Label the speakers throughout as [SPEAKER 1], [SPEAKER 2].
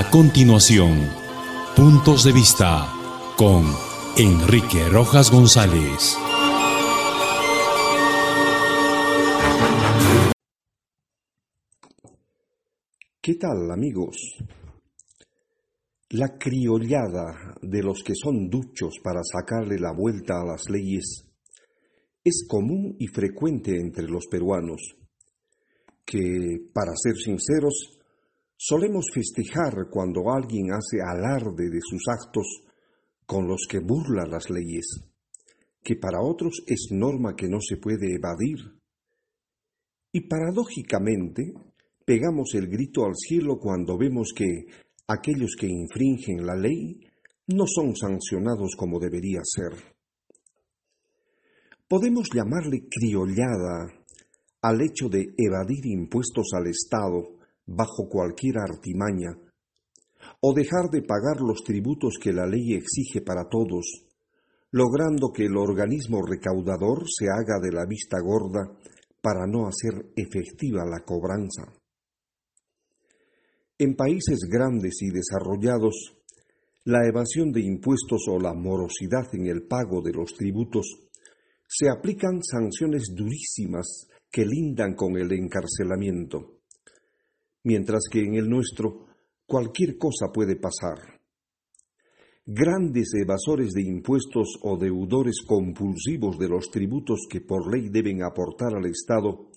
[SPEAKER 1] A continuación, Puntos de Vista con Enrique Rojas González.
[SPEAKER 2] ¿Qué tal amigos? La criollada de los que son duchos para sacarle la vuelta a las leyes es común y frecuente entre los peruanos, que, para ser sinceros, solemos festejar cuando alguien hace alarde de sus actos con los que burla las leyes, que para otros es norma que no se puede evadir. Y paradójicamente, pegamos el grito al cielo cuando vemos que aquellos que infringen la ley no son sancionados como debería ser. Podemos llamarle criollada al hecho de evadir impuestos al Estado bajo cualquier artimaña, o dejar de pagar los tributos que la ley exige para todos, logrando que el organismo recaudador se haga de la vista gorda para no hacer efectiva la cobranza. En países grandes y desarrollados, la evasión de impuestos o la morosidad en el pago de los tributos se aplican sanciones durísimas que lindan con el encarcelamiento, mientras que en el nuestro cualquier cosa puede pasar. Grandes evasores de impuestos o deudores compulsivos de los tributos que por ley deben aportar al Estado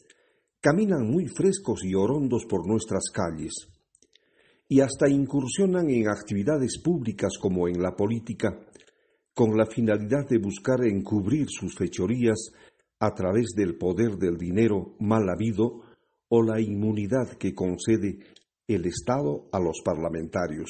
[SPEAKER 2] caminan muy frescos y orondos por nuestras calles y hasta incursionan en actividades públicas como en la política, con la finalidad de buscar encubrir sus fechorías a través del poder del dinero mal habido o la inmunidad que concede el Estado a los parlamentarios.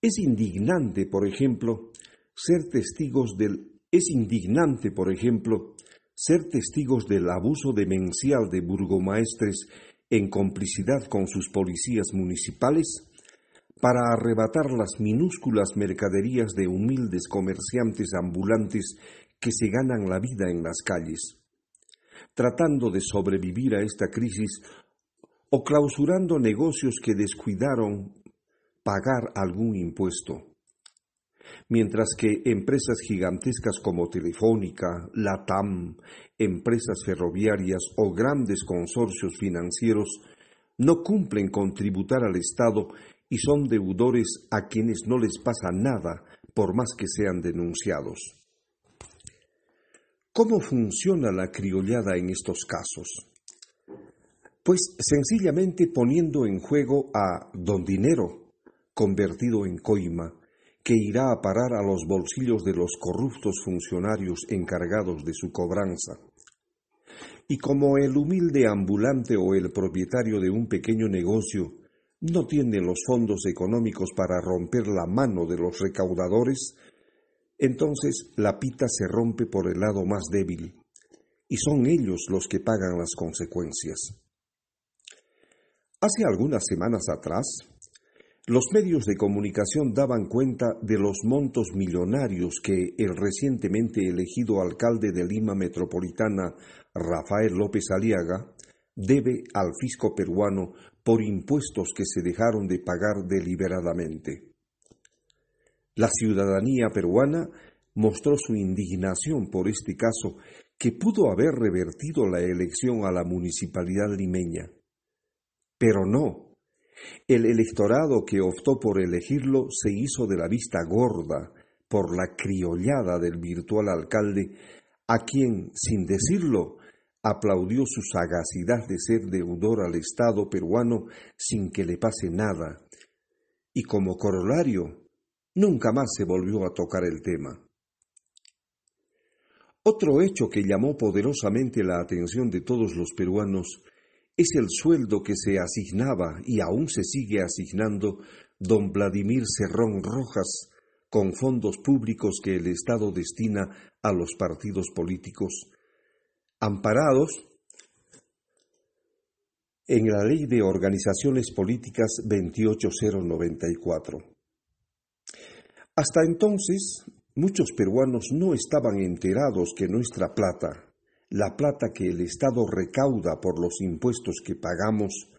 [SPEAKER 2] Es indignante, por ejemplo, ser testigos del es indignante, por ejemplo, ser testigos del abuso demencial de burgomaestres en complicidad con sus policías municipales, para arrebatar las minúsculas mercaderías de humildes comerciantes ambulantes que se ganan la vida en las calles, tratando de sobrevivir a esta crisis o clausurando negocios que descuidaron pagar algún impuesto. Mientras que empresas gigantescas como Telefónica, LATAM, empresas ferroviarias o grandes consorcios financieros no cumplen con tributar al Estado y son deudores a quienes no les pasa nada por más que sean denunciados. ¿Cómo funciona la criollada en estos casos? Pues sencillamente poniendo en juego a don dinero, convertido en coima, que irá a parar a los bolsillos de los corruptos funcionarios encargados de su cobranza. Y como el humilde ambulante o el propietario de un pequeño negocio no tiene los fondos económicos para romper la mano de los recaudadores, entonces la pita se rompe por el lado más débil, y son ellos los que pagan las consecuencias. Hace algunas semanas atrás, los medios de comunicación daban cuenta de los montos millonarios que el recientemente elegido alcalde de Lima Metropolitana, Rafael López Aliaga, debe al fisco peruano por impuestos que se dejaron de pagar deliberadamente. La ciudadanía peruana mostró su indignación por este caso que pudo haber revertido la elección a la municipalidad limeña. Pero no, el electorado que optó por elegirlo se hizo de la vista gorda por la criollada del virtual alcalde, a quien, sin decirlo, aplaudió su sagacidad de ser deudor al Estado peruano sin que le pase nada, y como corolario, nunca más se volvió a tocar el tema. Otro hecho que llamó poderosamente la atención de todos los peruanos es el sueldo que se asignaba y aún se sigue asignando don Vladimir Serrón Rojas con fondos públicos que el Estado destina a los partidos políticos, amparados en la Ley de Organizaciones Políticas 28094. Hasta entonces, muchos peruanos no estaban enterados que nuestra plata, la plata que el Estado recauda por los impuestos que pagamos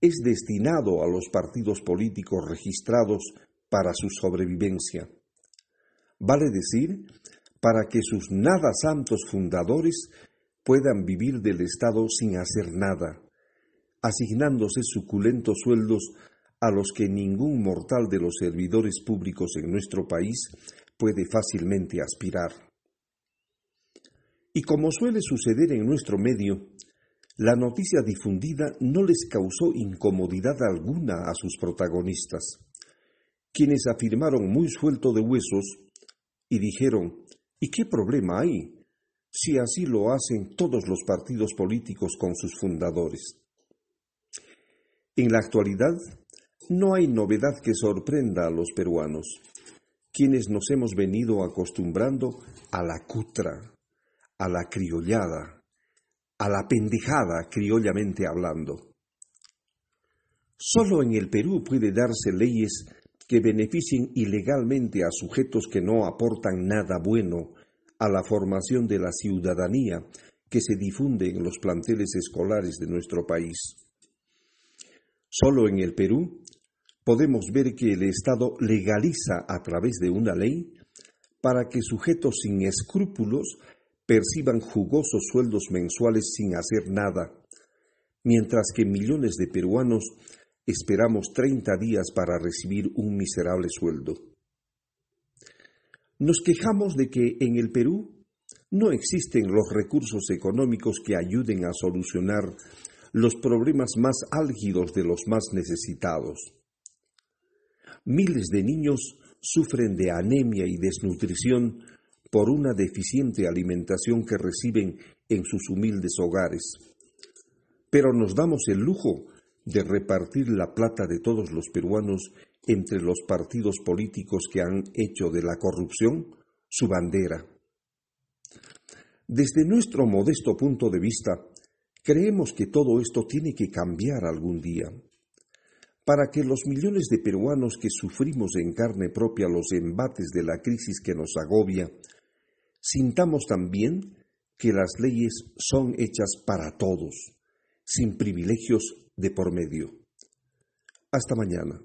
[SPEAKER 2] es destinado a los partidos políticos registrados para su sobrevivencia. Vale decir, para que sus nada santos fundadores puedan vivir del Estado sin hacer nada, asignándose suculentos sueldos a los que ningún mortal de los servidores públicos en nuestro país puede fácilmente aspirar. Y como suele suceder en nuestro medio, la noticia difundida no les causó incomodidad alguna a sus protagonistas, quienes afirmaron muy suelto de huesos y dijeron, ¿y qué problema hay si así lo hacen todos los partidos políticos con sus fundadores? En la actualidad, no hay novedad que sorprenda a los peruanos, quienes nos hemos venido acostumbrando a la cutra, a la criollada, a la pendejada criollamente hablando. Solo en el Perú puede darse leyes que beneficien ilegalmente a sujetos que no aportan nada bueno a la formación de la ciudadanía que se difunde en los planteles escolares de nuestro país. Solo en el Perú podemos ver que el Estado legaliza a través de una ley para que sujetos sin escrúpulos perciban jugosos sueldos mensuales sin hacer nada, mientras que millones de peruanos esperamos 30 días para recibir un miserable sueldo. Nos quejamos de que en el Perú no existen los recursos económicos que ayuden a solucionar los problemas más álgidos de los más necesitados. Miles de niños sufren de anemia y desnutrición por una deficiente alimentación que reciben en sus humildes hogares. Pero nos damos el lujo de repartir la plata de todos los peruanos entre los partidos políticos que han hecho de la corrupción su bandera. Desde nuestro modesto punto de vista, creemos que todo esto tiene que cambiar algún día para que los millones de peruanos que sufrimos en carne propia los embates de la crisis que nos agobia sintamos también que las leyes son hechas para todos, sin privilegios de por medio. Hasta mañana.